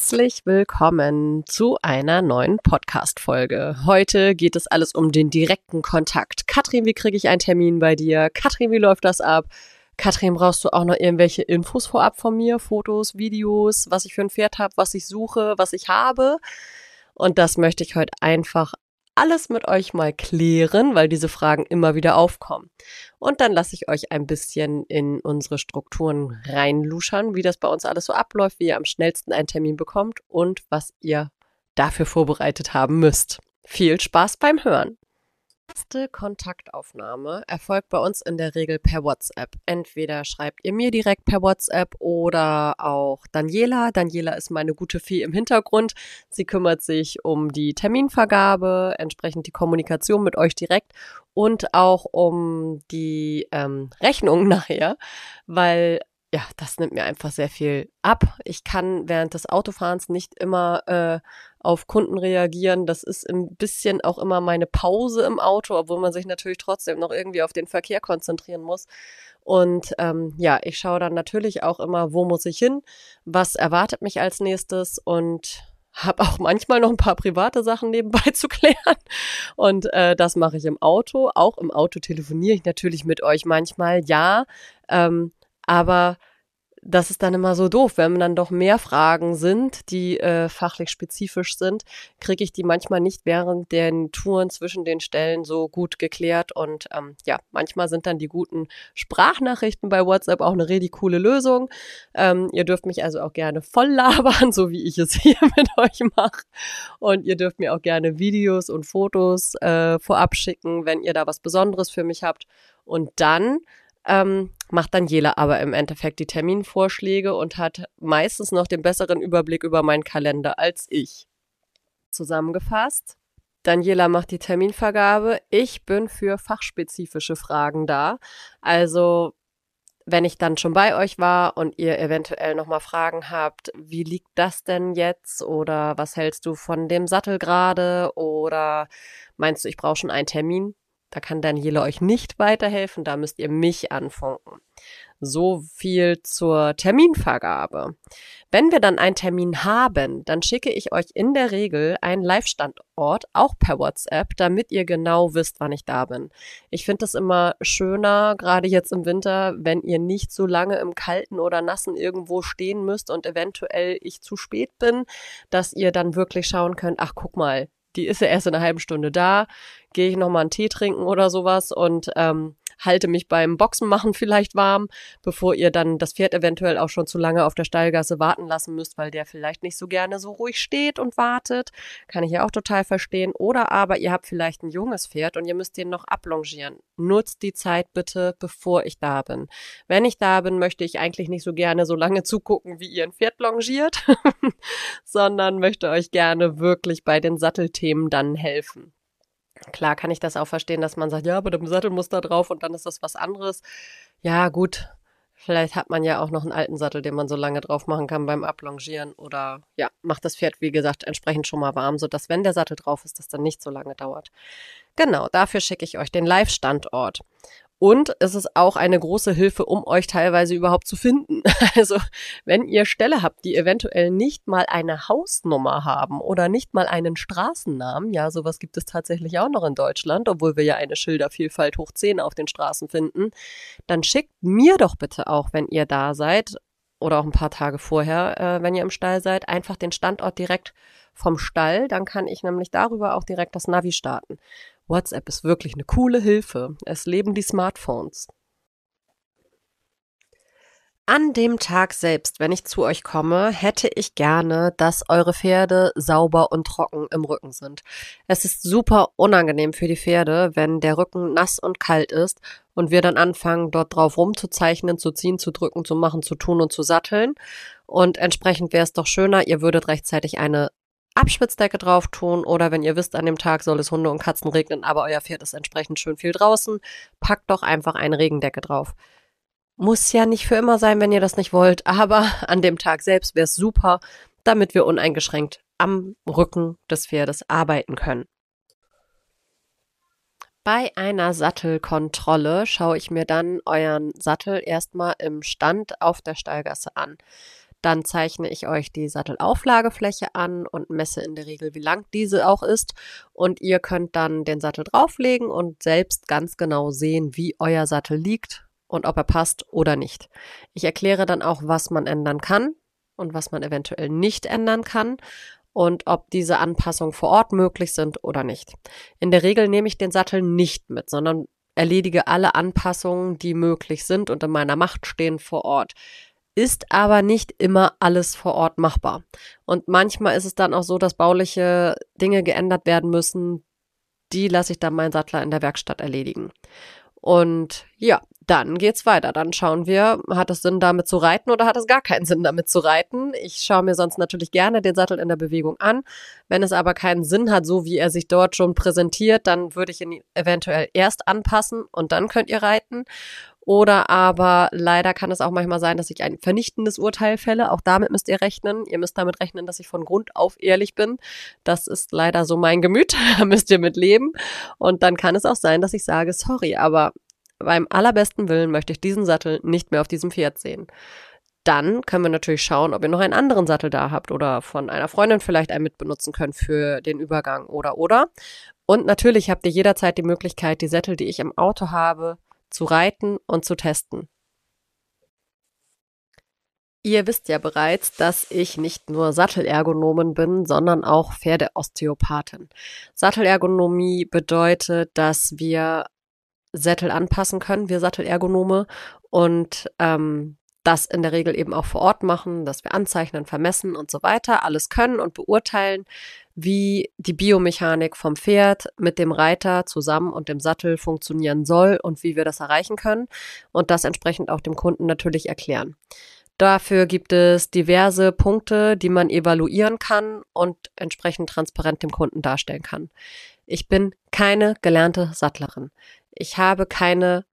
Herzlich willkommen zu einer neuen Podcast-Folge. Heute geht es alles um den direkten Kontakt. Katrin, wie kriege ich einen Termin bei dir? Katrin, wie läuft das ab? Katrin, brauchst du auch noch irgendwelche Infos vorab von mir? Fotos, Videos, was ich für ein Pferd habe, was ich suche, was ich habe? Und das möchte ich heute einfach alles mit euch mal klären, weil diese Fragen immer wieder aufkommen. Und dann lasse ich euch ein bisschen in unsere Strukturen reinluschern, wie das bei uns alles so abläuft, wie ihr am schnellsten einen Termin bekommt und was ihr dafür vorbereitet haben müsst. Viel Spaß beim Hören! Erste Kontaktaufnahme erfolgt bei uns in der Regel per WhatsApp. Entweder schreibt ihr mir direkt per WhatsApp oder auch Daniela. Daniela ist meine gute Fee im Hintergrund. Sie kümmert sich um die Terminvergabe, entsprechend die Kommunikation mit euch direkt und auch um die ähm, Rechnung nachher, weil ja, das nimmt mir einfach sehr viel ab. Ich kann während des Autofahrens nicht immer äh, auf Kunden reagieren. Das ist ein bisschen auch immer meine Pause im Auto, obwohl man sich natürlich trotzdem noch irgendwie auf den Verkehr konzentrieren muss. Und ähm, ja, ich schaue dann natürlich auch immer, wo muss ich hin, was erwartet mich als nächstes und habe auch manchmal noch ein paar private Sachen nebenbei zu klären. Und äh, das mache ich im Auto. Auch im Auto telefoniere ich natürlich mit euch manchmal, ja. Ähm, aber das ist dann immer so doof, wenn dann doch mehr Fragen sind, die äh, fachlich spezifisch sind, kriege ich die manchmal nicht während den Touren zwischen den Stellen so gut geklärt. Und ähm, ja, manchmal sind dann die guten Sprachnachrichten bei WhatsApp auch eine richtig coole Lösung. Ähm, ihr dürft mich also auch gerne voll labern, so wie ich es hier mit euch mache. Und ihr dürft mir auch gerne Videos und Fotos äh, vorab schicken, wenn ihr da was Besonderes für mich habt. Und dann ähm, macht Daniela aber im Endeffekt die Terminvorschläge und hat meistens noch den besseren Überblick über meinen Kalender als ich. Zusammengefasst, Daniela macht die Terminvergabe. Ich bin für fachspezifische Fragen da. Also, wenn ich dann schon bei euch war und ihr eventuell nochmal Fragen habt, wie liegt das denn jetzt? Oder was hältst du von dem Sattel gerade? Oder meinst du, ich brauche schon einen Termin? Da kann Daniela euch nicht weiterhelfen, da müsst ihr mich anfunken. So viel zur Terminvergabe. Wenn wir dann einen Termin haben, dann schicke ich euch in der Regel einen Live-Standort, auch per WhatsApp, damit ihr genau wisst, wann ich da bin. Ich finde es immer schöner, gerade jetzt im Winter, wenn ihr nicht so lange im Kalten oder Nassen irgendwo stehen müsst und eventuell ich zu spät bin, dass ihr dann wirklich schauen könnt, ach guck mal, die ist ja erst in einer halben Stunde da, gehe ich nochmal einen Tee trinken oder sowas und ähm, halte mich beim Boxen machen vielleicht warm, bevor ihr dann das Pferd eventuell auch schon zu lange auf der Stallgasse warten lassen müsst, weil der vielleicht nicht so gerne so ruhig steht und wartet. Kann ich ja auch total verstehen. Oder aber ihr habt vielleicht ein junges Pferd und ihr müsst den noch ablongieren. Nutzt die Zeit bitte, bevor ich da bin. Wenn ich da bin, möchte ich eigentlich nicht so gerne so lange zugucken, wie ihr ein Pferd longiert, sondern möchte euch gerne wirklich bei den Sattelthemen dann helfen. Klar kann ich das auch verstehen, dass man sagt, ja, aber dem Sattelmuster drauf und dann ist das was anderes. Ja, gut. Vielleicht hat man ja auch noch einen alten Sattel, den man so lange drauf machen kann beim Ablongieren oder ja, macht das Pferd, wie gesagt, entsprechend schon mal warm, sodass, wenn der Sattel drauf ist, das dann nicht so lange dauert. Genau, dafür schicke ich euch den Live-Standort. Und es ist auch eine große Hilfe, um euch teilweise überhaupt zu finden. Also, wenn ihr Ställe habt, die eventuell nicht mal eine Hausnummer haben oder nicht mal einen Straßennamen, ja, sowas gibt es tatsächlich auch noch in Deutschland, obwohl wir ja eine Schildervielfalt hoch 10 auf den Straßen finden, dann schickt mir doch bitte auch, wenn ihr da seid oder auch ein paar Tage vorher, äh, wenn ihr im Stall seid, einfach den Standort direkt vom Stall. Dann kann ich nämlich darüber auch direkt das Navi starten. WhatsApp ist wirklich eine coole Hilfe. Es leben die Smartphones. An dem Tag selbst, wenn ich zu euch komme, hätte ich gerne, dass eure Pferde sauber und trocken im Rücken sind. Es ist super unangenehm für die Pferde, wenn der Rücken nass und kalt ist und wir dann anfangen, dort drauf rumzuzeichnen, zu ziehen, zu drücken, zu machen, zu tun und zu satteln. Und entsprechend wäre es doch schöner, ihr würdet rechtzeitig eine Abschwitzdecke drauf tun oder wenn ihr wisst, an dem Tag soll es Hunde und Katzen regnen, aber euer Pferd ist entsprechend schön viel draußen, packt doch einfach eine Regendecke drauf. Muss ja nicht für immer sein, wenn ihr das nicht wollt, aber an dem Tag selbst wäre es super, damit wir uneingeschränkt am Rücken des Pferdes arbeiten können. Bei einer Sattelkontrolle schaue ich mir dann euren Sattel erstmal im Stand auf der Stallgasse an. Dann zeichne ich euch die Sattelauflagefläche an und messe in der Regel, wie lang diese auch ist. Und ihr könnt dann den Sattel drauflegen und selbst ganz genau sehen, wie euer Sattel liegt und ob er passt oder nicht. Ich erkläre dann auch, was man ändern kann und was man eventuell nicht ändern kann und ob diese Anpassungen vor Ort möglich sind oder nicht. In der Regel nehme ich den Sattel nicht mit, sondern erledige alle Anpassungen, die möglich sind und in meiner Macht stehen vor Ort. Ist aber nicht immer alles vor Ort machbar. Und manchmal ist es dann auch so, dass bauliche Dinge geändert werden müssen. Die lasse ich dann meinen Sattler in der Werkstatt erledigen. Und ja, dann geht's weiter. Dann schauen wir, hat es Sinn, damit zu reiten oder hat es gar keinen Sinn, damit zu reiten? Ich schaue mir sonst natürlich gerne den Sattel in der Bewegung an. Wenn es aber keinen Sinn hat, so wie er sich dort schon präsentiert, dann würde ich ihn eventuell erst anpassen und dann könnt ihr reiten. Oder aber leider kann es auch manchmal sein, dass ich ein vernichtendes Urteil fälle. Auch damit müsst ihr rechnen. Ihr müsst damit rechnen, dass ich von Grund auf ehrlich bin. Das ist leider so mein Gemüt. da müsst ihr mit leben. Und dann kann es auch sein, dass ich sage, sorry, aber beim allerbesten Willen möchte ich diesen Sattel nicht mehr auf diesem Pferd sehen. Dann können wir natürlich schauen, ob ihr noch einen anderen Sattel da habt oder von einer Freundin vielleicht einen mitbenutzen könnt für den Übergang oder oder. Und natürlich habt ihr jederzeit die Möglichkeit, die Sättel, die ich im Auto habe, zu reiten und zu testen. Ihr wisst ja bereits, dass ich nicht nur Sattelergonomin bin, sondern auch Pferdeosteopathin. Sattelergonomie bedeutet, dass wir Sättel anpassen können, wir Sattelergonome, und ähm, das in der Regel eben auch vor Ort machen, dass wir anzeichnen, vermessen und so weiter, alles können und beurteilen, wie die Biomechanik vom Pferd mit dem Reiter zusammen und dem Sattel funktionieren soll und wie wir das erreichen können und das entsprechend auch dem Kunden natürlich erklären. Dafür gibt es diverse Punkte, die man evaluieren kann und entsprechend transparent dem Kunden darstellen kann. Ich bin keine gelernte Sattlerin. Ich habe keine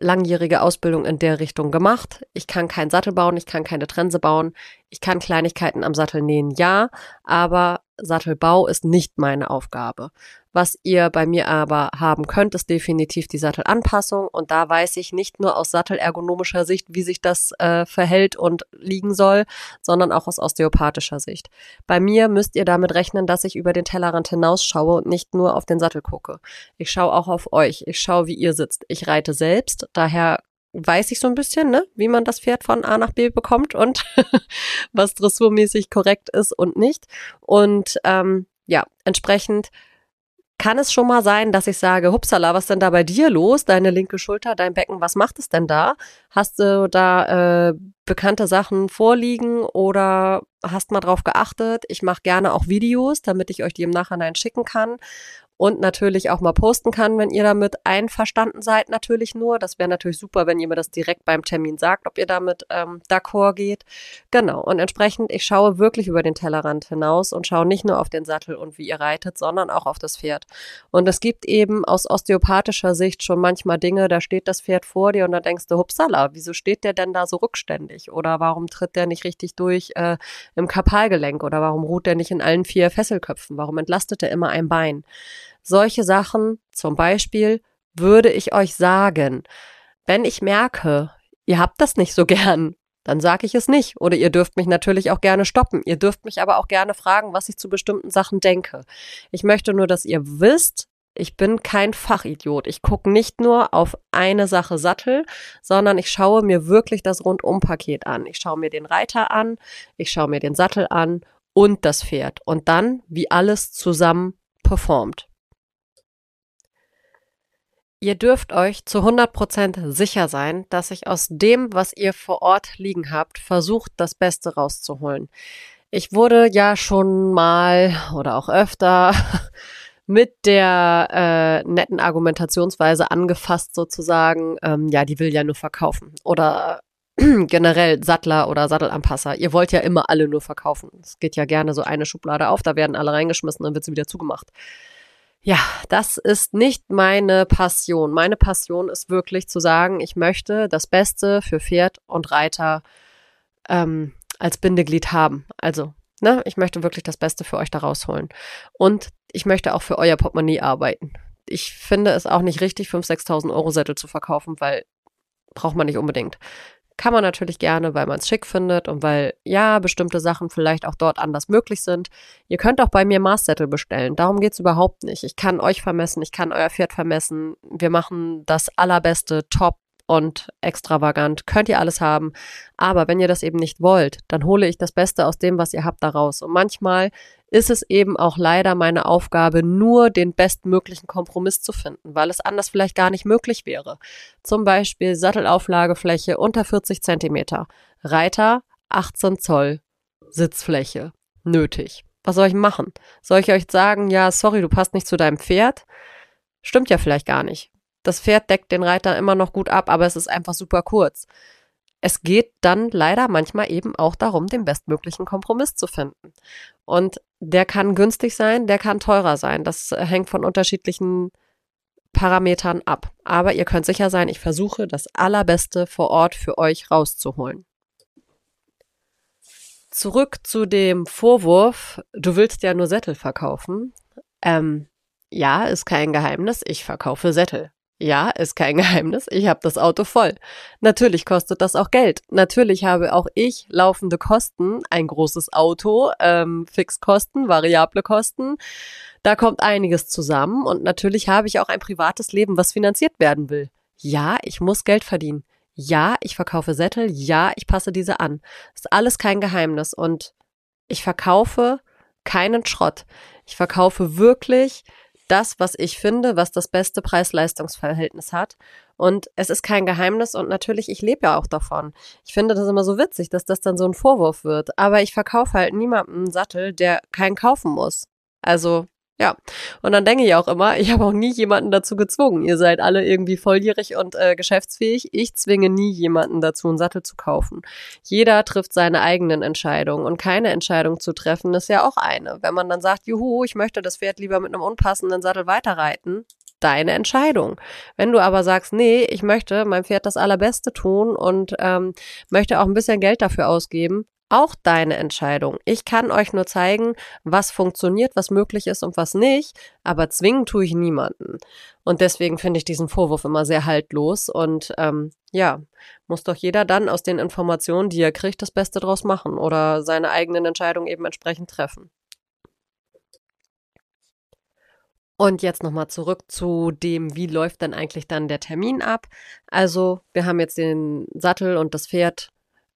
langjährige Ausbildung in der Richtung gemacht. Ich kann keinen Sattel bauen, ich kann keine Trense bauen. Ich kann Kleinigkeiten am Sattel nähen, ja, aber Sattelbau ist nicht meine Aufgabe. Was ihr bei mir aber haben könnt, ist definitiv die Sattelanpassung. Und da weiß ich nicht nur aus sattelergonomischer Sicht, wie sich das äh, verhält und liegen soll, sondern auch aus osteopathischer Sicht. Bei mir müsst ihr damit rechnen, dass ich über den Tellerrand hinausschaue und nicht nur auf den Sattel gucke. Ich schaue auch auf euch. Ich schaue, wie ihr sitzt. Ich reite selbst. Daher weiß ich so ein bisschen, ne, wie man das Pferd von A nach B bekommt und was dressurmäßig korrekt ist und nicht. Und ähm, ja, entsprechend kann es schon mal sein, dass ich sage, hupsala, was ist denn da bei dir los? Deine linke Schulter, dein Becken, was macht es denn da? Hast du da äh, bekannte Sachen vorliegen oder hast mal drauf geachtet? Ich mache gerne auch Videos, damit ich euch die im Nachhinein schicken kann und natürlich auch mal posten kann, wenn ihr damit einverstanden seid, natürlich nur. Das wäre natürlich super, wenn ihr mir das direkt beim Termin sagt, ob ihr damit ähm, d'accord geht. Genau. Und entsprechend, ich schaue wirklich über den Tellerrand hinaus und schaue nicht nur auf den Sattel und wie ihr reitet, sondern auch auf das Pferd. Und es gibt eben aus osteopathischer Sicht schon manchmal Dinge, da steht das Pferd vor dir und da denkst du, hupsala, wieso steht der denn da so rückständig? Oder warum tritt der nicht richtig durch äh, im Kapalgelenk? Oder warum ruht der nicht in allen vier Fesselköpfen? Warum entlastet er immer ein Bein? Solche Sachen zum Beispiel würde ich euch sagen. Wenn ich merke, ihr habt das nicht so gern, dann sage ich es nicht. Oder ihr dürft mich natürlich auch gerne stoppen. Ihr dürft mich aber auch gerne fragen, was ich zu bestimmten Sachen denke. Ich möchte nur, dass ihr wisst, ich bin kein Fachidiot. Ich gucke nicht nur auf eine Sache Sattel, sondern ich schaue mir wirklich das Rundumpaket an. Ich schaue mir den Reiter an, ich schaue mir den Sattel an und das Pferd. Und dann, wie alles zusammen performt. Ihr dürft euch zu 100% sicher sein, dass ich aus dem, was ihr vor Ort liegen habt, versucht, das Beste rauszuholen. Ich wurde ja schon mal oder auch öfter mit der äh, netten Argumentationsweise angefasst sozusagen, ähm, ja, die will ja nur verkaufen. Oder generell Sattler oder Sattelanpasser. Ihr wollt ja immer alle nur verkaufen. Es geht ja gerne so eine Schublade auf, da werden alle reingeschmissen, dann wird sie wieder zugemacht. Ja, das ist nicht meine Passion. Meine Passion ist wirklich zu sagen, ich möchte das Beste für Pferd und Reiter ähm, als Bindeglied haben. Also, ne, ich möchte wirklich das Beste für euch da rausholen. Und ich möchte auch für euer Portemonnaie arbeiten. Ich finde es auch nicht richtig, 5.000, 6.000 Euro Sättel zu verkaufen, weil braucht man nicht unbedingt. Kann man natürlich gerne, weil man es schick findet und weil ja bestimmte Sachen vielleicht auch dort anders möglich sind. Ihr könnt auch bei mir Maßzettel bestellen. Darum geht's überhaupt nicht. Ich kann euch vermessen, ich kann euer Pferd vermessen. Wir machen das allerbeste, top und extravagant. Könnt ihr alles haben. Aber wenn ihr das eben nicht wollt, dann hole ich das Beste aus dem, was ihr habt, daraus. Und manchmal ist es eben auch leider meine Aufgabe, nur den bestmöglichen Kompromiss zu finden, weil es anders vielleicht gar nicht möglich wäre. Zum Beispiel Sattelauflagefläche unter 40 Zentimeter, Reiter 18 Zoll, Sitzfläche. Nötig. Was soll ich machen? Soll ich euch sagen, ja, sorry, du passt nicht zu deinem Pferd? Stimmt ja vielleicht gar nicht. Das Pferd deckt den Reiter immer noch gut ab, aber es ist einfach super kurz. Es geht dann leider manchmal eben auch darum, den bestmöglichen Kompromiss zu finden. Und der kann günstig sein, der kann teurer sein. Das hängt von unterschiedlichen Parametern ab. Aber ihr könnt sicher sein, ich versuche das Allerbeste vor Ort für euch rauszuholen. Zurück zu dem Vorwurf, du willst ja nur Sättel verkaufen. Ähm, ja, ist kein Geheimnis, ich verkaufe Sättel. Ja, ist kein Geheimnis. Ich habe das Auto voll. Natürlich kostet das auch Geld. Natürlich habe auch ich laufende Kosten, ein großes Auto, ähm, Fixkosten, variable Kosten. Da kommt einiges zusammen und natürlich habe ich auch ein privates Leben, was finanziert werden will. Ja, ich muss Geld verdienen. Ja, ich verkaufe Sättel. Ja, ich passe diese an. Ist alles kein Geheimnis und ich verkaufe keinen Schrott. Ich verkaufe wirklich das, was ich finde, was das beste Preis-Leistungs-Verhältnis hat. Und es ist kein Geheimnis und natürlich, ich lebe ja auch davon. Ich finde das immer so witzig, dass das dann so ein Vorwurf wird. Aber ich verkaufe halt niemandem einen Sattel, der keinen kaufen muss. Also ja, und dann denke ich auch immer, ich habe auch nie jemanden dazu gezwungen. Ihr seid alle irgendwie volljährig und äh, geschäftsfähig. Ich zwinge nie jemanden dazu, einen Sattel zu kaufen. Jeder trifft seine eigenen Entscheidungen und keine Entscheidung zu treffen ist ja auch eine. Wenn man dann sagt, juhu, ich möchte das Pferd lieber mit einem unpassenden Sattel weiterreiten, deine Entscheidung. Wenn du aber sagst, nee, ich möchte meinem Pferd das Allerbeste tun und ähm, möchte auch ein bisschen Geld dafür ausgeben, auch deine Entscheidung. Ich kann euch nur zeigen, was funktioniert, was möglich ist und was nicht, aber zwingen tue ich niemanden. Und deswegen finde ich diesen Vorwurf immer sehr haltlos und ähm, ja, muss doch jeder dann aus den Informationen, die er kriegt, das Beste draus machen oder seine eigenen Entscheidungen eben entsprechend treffen. Und jetzt nochmal zurück zu dem, wie läuft denn eigentlich dann der Termin ab? Also, wir haben jetzt den Sattel und das Pferd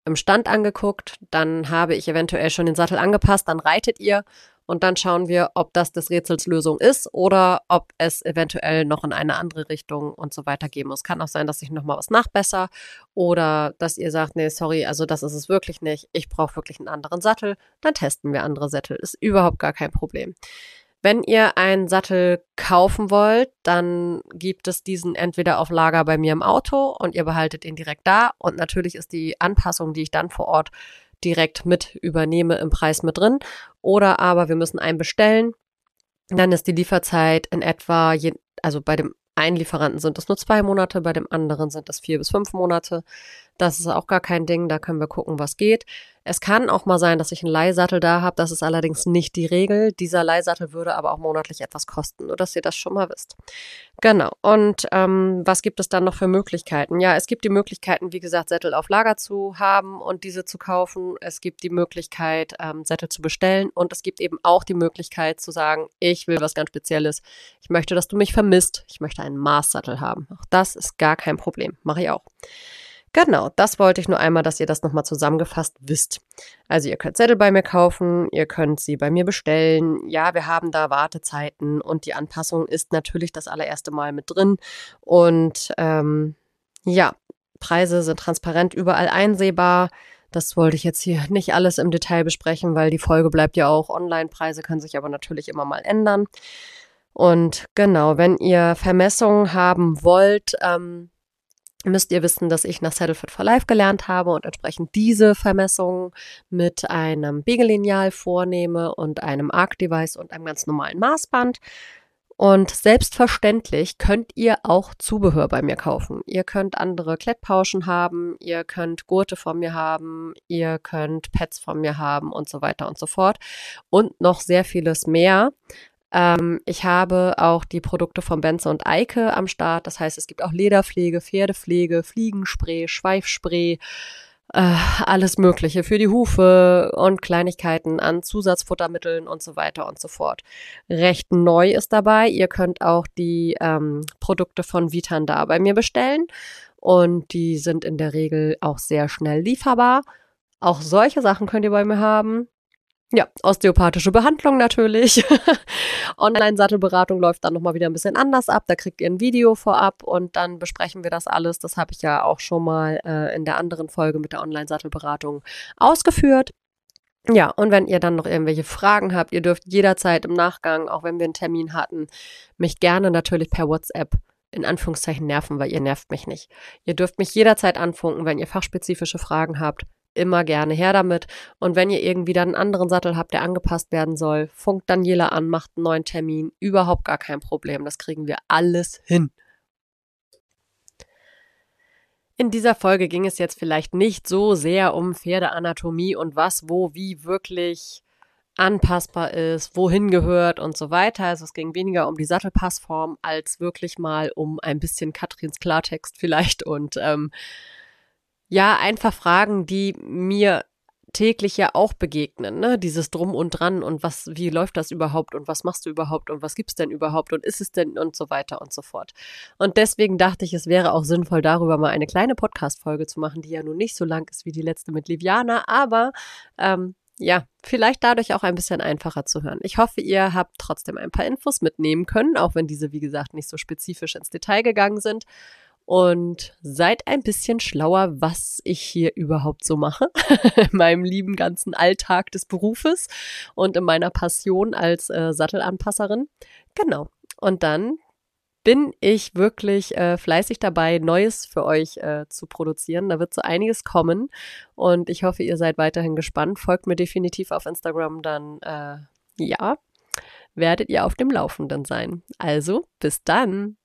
im Stand angeguckt, dann habe ich eventuell schon den Sattel angepasst, dann reitet ihr und dann schauen wir, ob das des Rätsels Lösung ist oder ob es eventuell noch in eine andere Richtung und so weiter gehen muss. Kann auch sein, dass ich nochmal was nachbesser oder dass ihr sagt, nee, sorry, also das ist es wirklich nicht. Ich brauche wirklich einen anderen Sattel. Dann testen wir andere Sättel. Ist überhaupt gar kein Problem. Wenn ihr einen Sattel kaufen wollt, dann gibt es diesen entweder auf Lager bei mir im Auto und ihr behaltet ihn direkt da. Und natürlich ist die Anpassung, die ich dann vor Ort direkt mit übernehme, im Preis mit drin. Oder aber wir müssen einen bestellen. Dann ist die Lieferzeit in etwa, je, also bei dem einen Lieferanten sind es nur zwei Monate, bei dem anderen sind es vier bis fünf Monate. Das ist auch gar kein Ding, da können wir gucken, was geht. Es kann auch mal sein, dass ich einen Leihsattel da habe. Das ist allerdings nicht die Regel. Dieser Leihsattel würde aber auch monatlich etwas kosten, nur dass ihr das schon mal wisst. Genau. Und ähm, was gibt es dann noch für Möglichkeiten? Ja, es gibt die Möglichkeiten, wie gesagt, Sättel auf Lager zu haben und diese zu kaufen. Es gibt die Möglichkeit, ähm, Sättel zu bestellen und es gibt eben auch die Möglichkeit zu sagen, ich will was ganz Spezielles. Ich möchte, dass du mich vermisst. Ich möchte einen Maßsattel haben. Auch das ist gar kein Problem. Mache ich auch. Genau, das wollte ich nur einmal, dass ihr das nochmal zusammengefasst wisst. Also ihr könnt Zettel bei mir kaufen, ihr könnt sie bei mir bestellen. Ja, wir haben da Wartezeiten und die Anpassung ist natürlich das allererste Mal mit drin. Und ähm, ja, Preise sind transparent überall einsehbar. Das wollte ich jetzt hier nicht alles im Detail besprechen, weil die Folge bleibt ja auch online. Preise können sich aber natürlich immer mal ändern. Und genau, wenn ihr Vermessungen haben wollt, ähm, müsst ihr wissen, dass ich nach Saddlefit for Life gelernt habe und entsprechend diese Vermessungen mit einem Biegellineal vornehme und einem Arc-Device und einem ganz normalen Maßband. Und selbstverständlich könnt ihr auch Zubehör bei mir kaufen. Ihr könnt andere Klettpauschen haben, ihr könnt Gurte von mir haben, ihr könnt Pads von mir haben und so weiter und so fort. Und noch sehr vieles mehr. Ähm, ich habe auch die Produkte von Benze und Eike am Start. Das heißt, es gibt auch Lederpflege, Pferdepflege, Fliegenspray, Schweifspray, äh, alles Mögliche für die Hufe und Kleinigkeiten an Zusatzfuttermitteln und so weiter und so fort. Recht neu ist dabei. Ihr könnt auch die ähm, Produkte von Vitan da bei mir bestellen und die sind in der Regel auch sehr schnell lieferbar. Auch solche Sachen könnt ihr bei mir haben. Ja, osteopathische Behandlung natürlich. Online-Sattelberatung läuft dann nochmal wieder ein bisschen anders ab. Da kriegt ihr ein Video vorab und dann besprechen wir das alles. Das habe ich ja auch schon mal äh, in der anderen Folge mit der Online-Sattelberatung ausgeführt. Ja, und wenn ihr dann noch irgendwelche Fragen habt, ihr dürft jederzeit im Nachgang, auch wenn wir einen Termin hatten, mich gerne natürlich per WhatsApp in Anführungszeichen nerven, weil ihr nervt mich nicht. Ihr dürft mich jederzeit anfunken, wenn ihr fachspezifische Fragen habt immer gerne her damit. Und wenn ihr irgendwie dann einen anderen Sattel habt, der angepasst werden soll, funkt Daniela an, macht einen neuen Termin. Überhaupt gar kein Problem. Das kriegen wir alles hin. In dieser Folge ging es jetzt vielleicht nicht so sehr um Pferdeanatomie und was, wo, wie wirklich anpassbar ist, wohin gehört und so weiter. Also es ging weniger um die Sattelpassform als wirklich mal um ein bisschen Katrins Klartext vielleicht und ähm, ja, einfach Fragen, die mir täglich ja auch begegnen, ne? Dieses Drum und Dran und was, wie läuft das überhaupt und was machst du überhaupt und was gibt's denn überhaupt und ist es denn und so weiter und so fort. Und deswegen dachte ich, es wäre auch sinnvoll, darüber mal eine kleine Podcast-Folge zu machen, die ja nun nicht so lang ist wie die letzte mit Liviana, aber ähm, ja, vielleicht dadurch auch ein bisschen einfacher zu hören. Ich hoffe, ihr habt trotzdem ein paar Infos mitnehmen können, auch wenn diese, wie gesagt, nicht so spezifisch ins Detail gegangen sind und seid ein bisschen schlauer, was ich hier überhaupt so mache in meinem lieben ganzen Alltag des Berufes und in meiner Passion als äh, Sattelanpasserin. Genau. Und dann bin ich wirklich äh, fleißig dabei, Neues für euch äh, zu produzieren. Da wird so einiges kommen und ich hoffe, ihr seid weiterhin gespannt. Folgt mir definitiv auf Instagram, dann äh, ja, werdet ihr auf dem Laufenden sein. Also, bis dann.